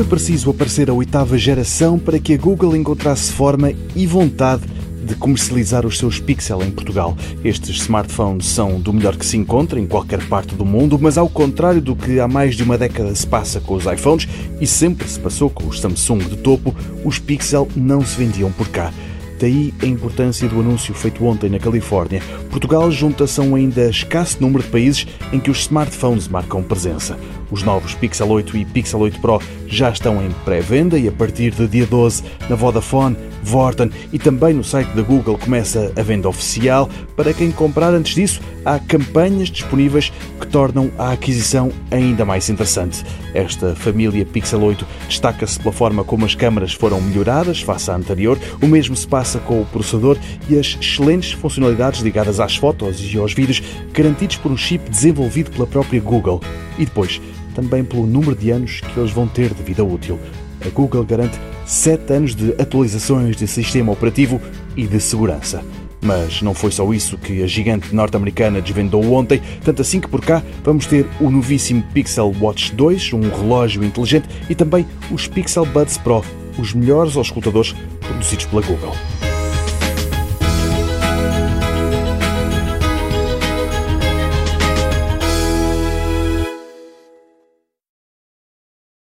foi preciso aparecer a oitava geração para que a Google encontrasse forma e vontade de comercializar os seus Pixel em Portugal. Estes smartphones são do melhor que se encontra em qualquer parte do mundo, mas ao contrário do que há mais de uma década se passa com os iPhones e sempre se passou com os Samsung de topo, os Pixel não se vendiam por cá. Daí a importância do anúncio feito ontem na Califórnia. Portugal junta-se a um ainda escasso número de países em que os smartphones marcam presença. Os novos Pixel 8 e Pixel 8 Pro já estão em pré-venda e a partir de dia 12 na Vodafone, Vorten e também no site da Google começa a venda oficial. Para quem comprar antes disso, há campanhas disponíveis que tornam a aquisição ainda mais interessante. Esta família Pixel 8 destaca-se pela forma como as câmaras foram melhoradas face à anterior. O mesmo se passa com o processador e as excelentes funcionalidades ligadas às fotos e aos vídeos, garantidos por um chip desenvolvido pela própria Google. E depois, também pelo número de anos que eles vão ter de vida útil. A Google garante 7 anos de atualizações de sistema operativo e de segurança. Mas não foi só isso que a gigante norte-americana desvendou ontem, tanto assim que por cá vamos ter o novíssimo Pixel Watch 2, um relógio inteligente, e também os Pixel Buds Pro, os melhores auscultadores produzidos pela Google.